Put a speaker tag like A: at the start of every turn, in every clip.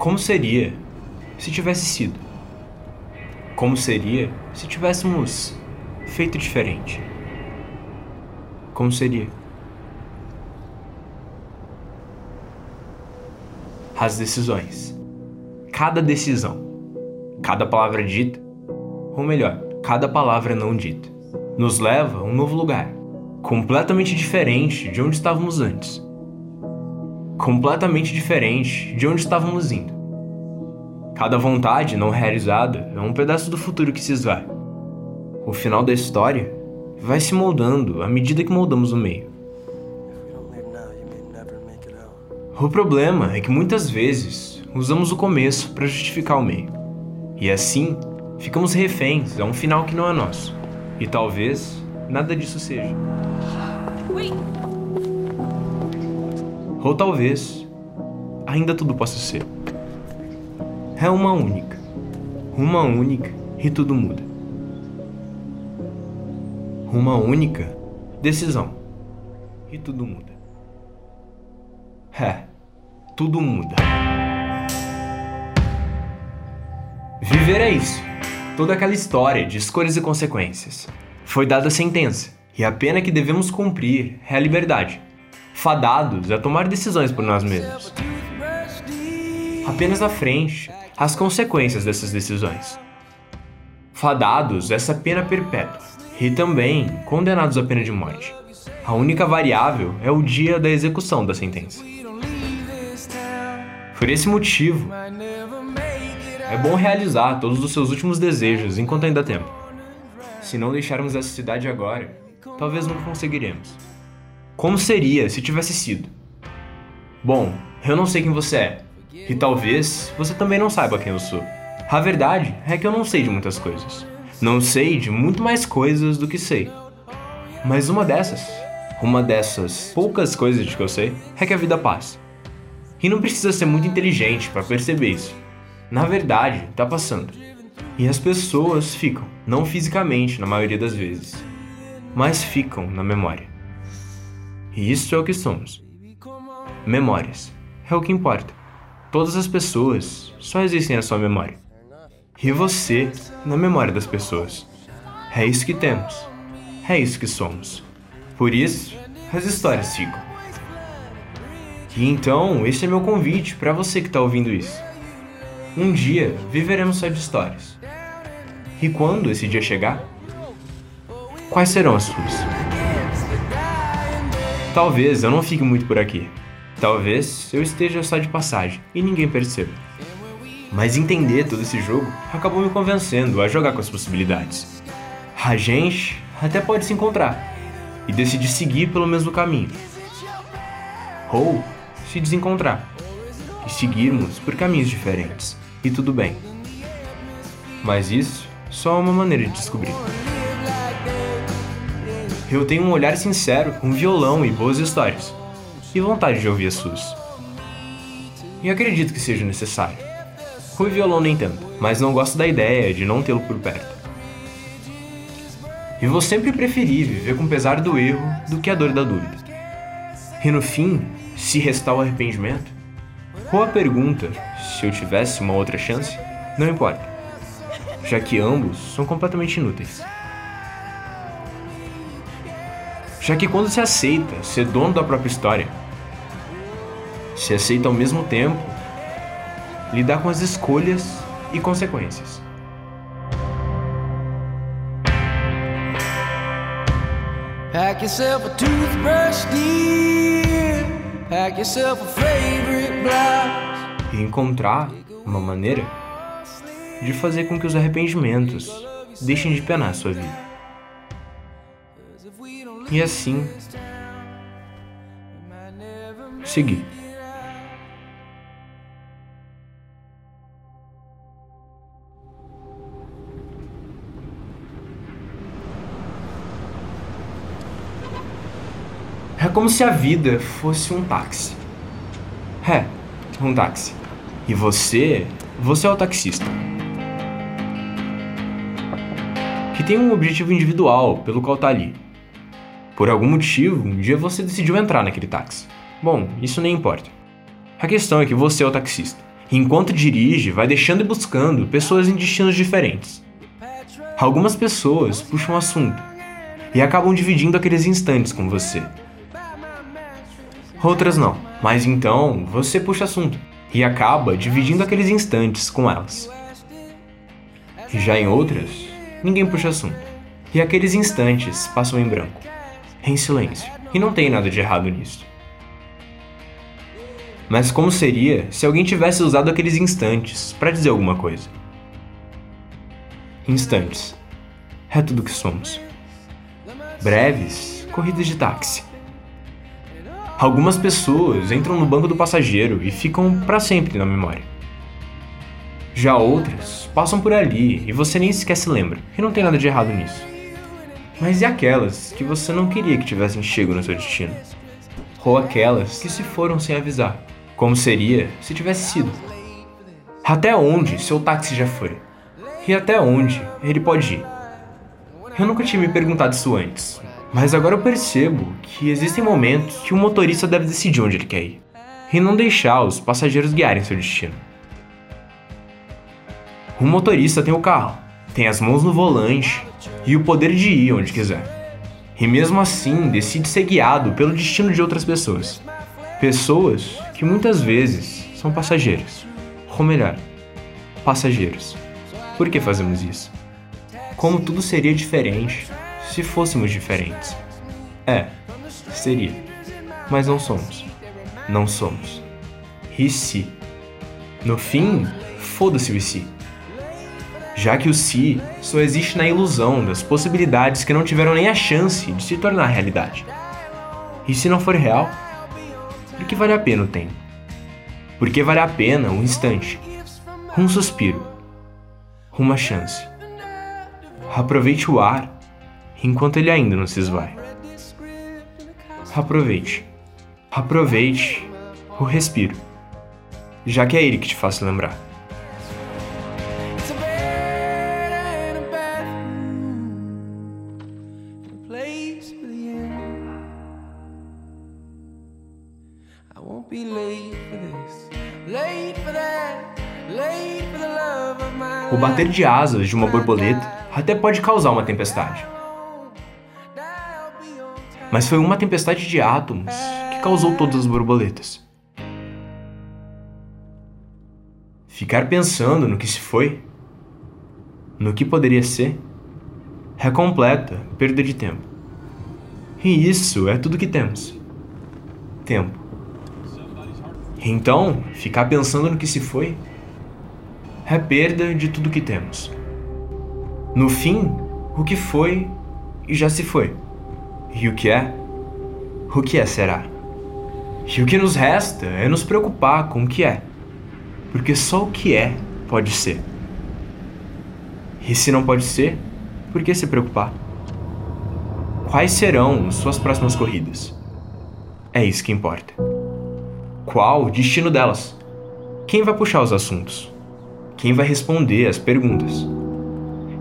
A: Como seria se tivesse sido? Como seria se tivéssemos feito diferente? Como seria? As decisões. Cada decisão, cada palavra dita, ou melhor, cada palavra não dita, nos leva a um novo lugar, completamente diferente de onde estávamos antes. Completamente diferente de onde estávamos indo. Cada vontade não realizada é um pedaço do futuro que se esvai. O final da história vai se moldando à medida que moldamos o meio. O problema é que muitas vezes usamos o começo para justificar o meio. E assim, ficamos reféns a um final que não é nosso. E talvez nada disso seja. Ou talvez ainda tudo possa ser. É uma única. Uma única e tudo muda. Uma única decisão e tudo muda. É, tudo muda. Viver é isso. Toda aquela história de escolhas e consequências. Foi dada a sentença, e a pena que devemos cumprir é a liberdade. Fadados a tomar decisões por nós mesmos. Apenas à frente, as consequências dessas decisões. Fadados a essa pena perpétua, e também condenados à pena de morte. A única variável é o dia da execução da sentença. Por esse motivo, é bom realizar todos os seus últimos desejos enquanto ainda há tempo. Se não deixarmos essa cidade agora, talvez nunca conseguiremos. Como seria se tivesse sido? Bom, eu não sei quem você é, e talvez você também não saiba quem eu sou. A verdade é que eu não sei de muitas coisas. Não sei de muito mais coisas do que sei. Mas uma dessas, uma dessas poucas coisas de que eu sei, é que a vida passa. E não precisa ser muito inteligente para perceber isso. Na verdade, tá passando. E as pessoas ficam, não fisicamente na maioria das vezes, mas ficam na memória. E isso é o que somos. Memórias. É o que importa. Todas as pessoas só existem na sua memória. E você na memória das pessoas. É isso que temos. É isso que somos. Por isso, as histórias ficam. E então, esse é meu convite para você que está ouvindo isso. Um dia viveremos só de histórias. E quando esse dia chegar, quais serão as suas? Talvez eu não fique muito por aqui. Talvez eu esteja só de passagem e ninguém perceba. Mas entender todo esse jogo acabou me convencendo a jogar com as possibilidades. A gente até pode se encontrar e decidir seguir pelo mesmo caminho. Ou se desencontrar e seguirmos por caminhos diferentes. E tudo bem. Mas isso só é uma maneira de descobrir. Eu tenho um olhar sincero, um violão e boas histórias. E vontade de ouvir as suas. E acredito que seja necessário. O violão nem tanto, mas não gosto da ideia de não tê-lo por perto. E vou sempre preferir viver com pesar do erro do que a dor da dúvida. E no fim, se restar o arrependimento? Ou a pergunta, se eu tivesse uma outra chance? Não importa, já que ambos são completamente inúteis. Já que quando se aceita ser dono da própria história, se aceita ao mesmo tempo lidar com as escolhas e consequências. Pack yourself a toothbrush, dear. Pack yourself a favorite blouse. E encontrar uma maneira de fazer com que os arrependimentos deixem de penar a sua vida. E assim, seguir. É como se a vida fosse um táxi. É, um táxi. E você, você é o taxista. Que tem um objetivo individual pelo qual tá ali. Por algum motivo, um dia você decidiu entrar naquele táxi. Bom, isso nem importa. A questão é que você é o taxista. Enquanto dirige, vai deixando e buscando pessoas em destinos diferentes. Algumas pessoas puxam assunto e acabam dividindo aqueles instantes com você. Outras não, mas então você puxa assunto e acaba dividindo aqueles instantes com elas. E já em outras, ninguém puxa assunto e aqueles instantes passam em branco, em silêncio, e não tem nada de errado nisso. Mas como seria se alguém tivesse usado aqueles instantes para dizer alguma coisa? Instantes. É tudo que somos. Breves corridas de táxi. Algumas pessoas entram no banco do passageiro e ficam para sempre na memória. Já outras passam por ali e você nem sequer se lembra, e não tem nada de errado nisso. Mas e aquelas que você não queria que tivessem chego no seu destino? Ou aquelas que se foram sem avisar? Como seria se tivesse sido? Até onde seu táxi já foi? E até onde ele pode ir? Eu nunca tinha me perguntado isso antes, mas agora eu percebo que existem momentos que o motorista deve decidir onde ele quer ir e não deixar os passageiros guiarem seu destino. O motorista tem o carro, tem as mãos no volante e o poder de ir onde quiser. E mesmo assim decide ser guiado pelo destino de outras pessoas. Pessoas que muitas vezes são passageiros. Ou melhor, passageiros. Por que fazemos isso? Como tudo seria diferente se fôssemos diferentes. É, seria. Mas não somos. Não somos. E se? No fim, foda-se o e se. Já que o se só existe na ilusão das possibilidades que não tiveram nem a chance de se tornar realidade. E se não for real? Porque vale a pena o tempo. Porque vale a pena um instante, um suspiro, uma chance. Aproveite o ar enquanto ele ainda não se esvai. Aproveite. Aproveite o respiro, já que é ele que te faz lembrar. O bater de asas de uma borboleta até pode causar uma tempestade. Mas foi uma tempestade de átomos que causou todas as borboletas. Ficar pensando no que se foi, no que poderia ser, é completa perda de tempo. E isso é tudo que temos: tempo. Então, ficar pensando no que se foi é perda de tudo que temos. No fim, o que foi e já se foi. E o que é? O que é será? E o que nos resta é nos preocupar com o que é, porque só o que é pode ser. E se não pode ser, por que se preocupar? Quais serão suas próximas corridas? É isso que importa. Qual o destino delas? Quem vai puxar os assuntos? Quem vai responder as perguntas?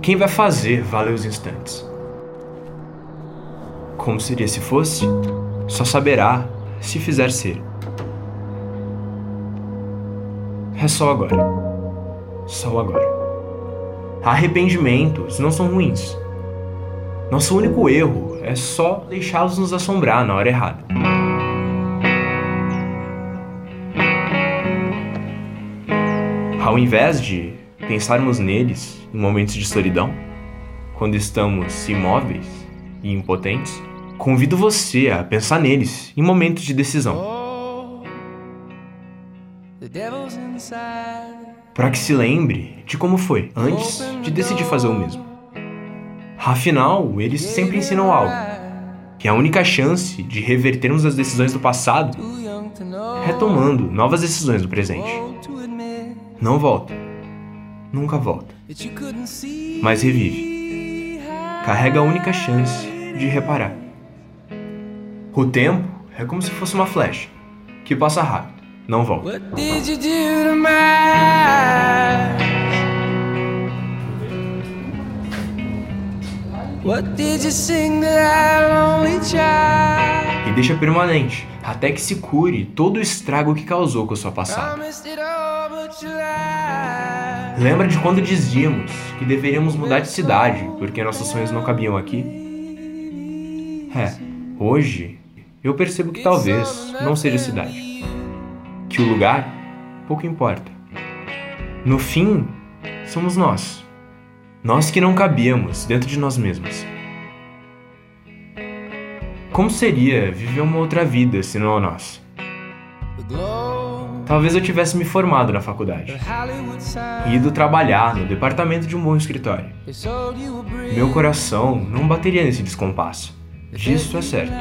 A: Quem vai fazer valer os instantes? Como seria se fosse? Só saberá se fizer ser. É só agora. Só agora. Arrependimentos não são ruins. Nosso único erro é só deixá-los nos assombrar na hora errada. Ao invés de pensarmos neles em momentos de solidão, quando estamos imóveis e impotentes, convido você a pensar neles em momentos de decisão. Para que se lembre de como foi antes de decidir fazer o mesmo. Afinal, eles sempre ensinam algo. E a única chance de revertermos as decisões do passado é tomando novas decisões do presente. Não volta. Nunca volta. Mas revive. Carrega a única chance de reparar. O tempo é como se fosse uma flecha que passa rápido, não volta. E deixa permanente, até que se cure todo o estrago que causou com a sua passada. Lembra de quando dizíamos que deveríamos mudar de cidade porque nossos sonhos não cabiam aqui? É, hoje eu percebo que talvez não seja cidade. Que o lugar pouco importa. No fim, somos nós. Nós que não cabíamos dentro de nós mesmos. Como seria viver uma outra vida se não a nossa? Talvez eu tivesse me formado na faculdade e ido trabalhar no departamento de um bom escritório. Meu coração não bateria nesse descompasso. Disso é certo.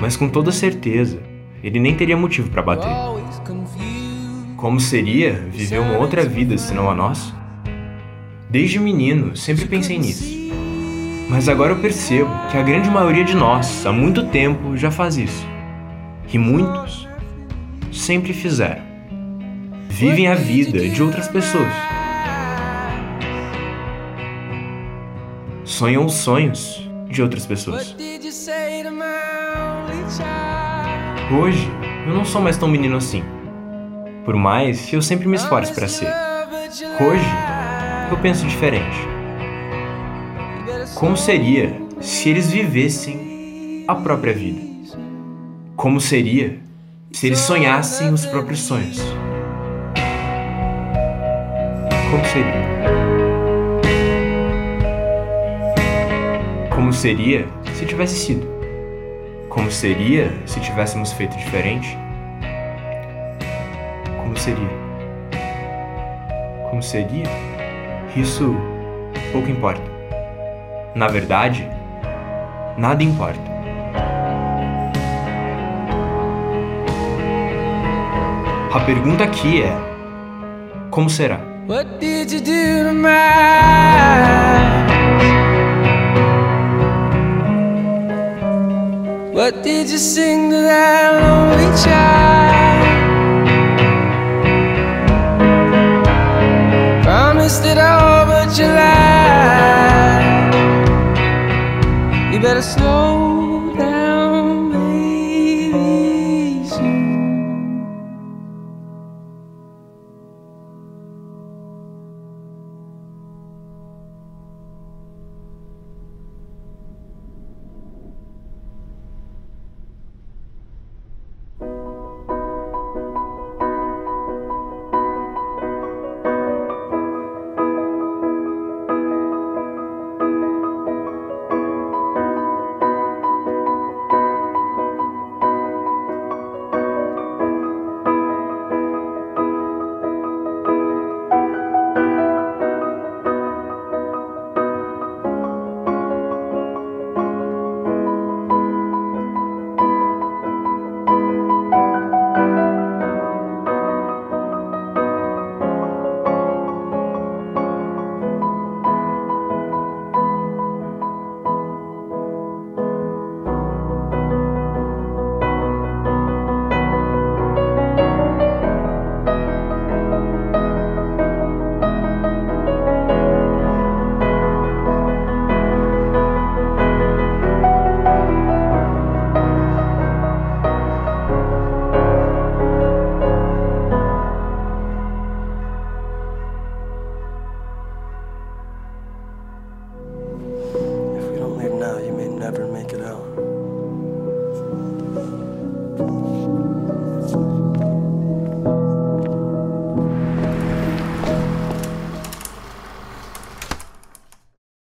A: Mas com toda certeza, ele nem teria motivo para bater. Como seria viver uma outra vida se não a nossa? Desde menino, sempre pensei nisso. Mas agora eu percebo que a grande maioria de nós, há muito tempo, já faz isso. E muitos sempre fizeram. Vivem a vida de outras pessoas. Sonham os sonhos de outras pessoas. Hoje, eu não sou mais tão menino assim. Por mais que eu sempre me esforce para ser. Hoje, eu penso diferente. Como seria se eles vivessem a própria vida? Como seria se eles sonhassem os próprios sonhos. Como seria? Como seria se tivesse sido? Como seria se tivéssemos feito diferente? Como seria? Como seria? Isso pouco importa. Na verdade, nada importa. A pergunta aqui é: como será? What did you do to my What did you sing to that lonely child? Promised it all, but you lied. You better slow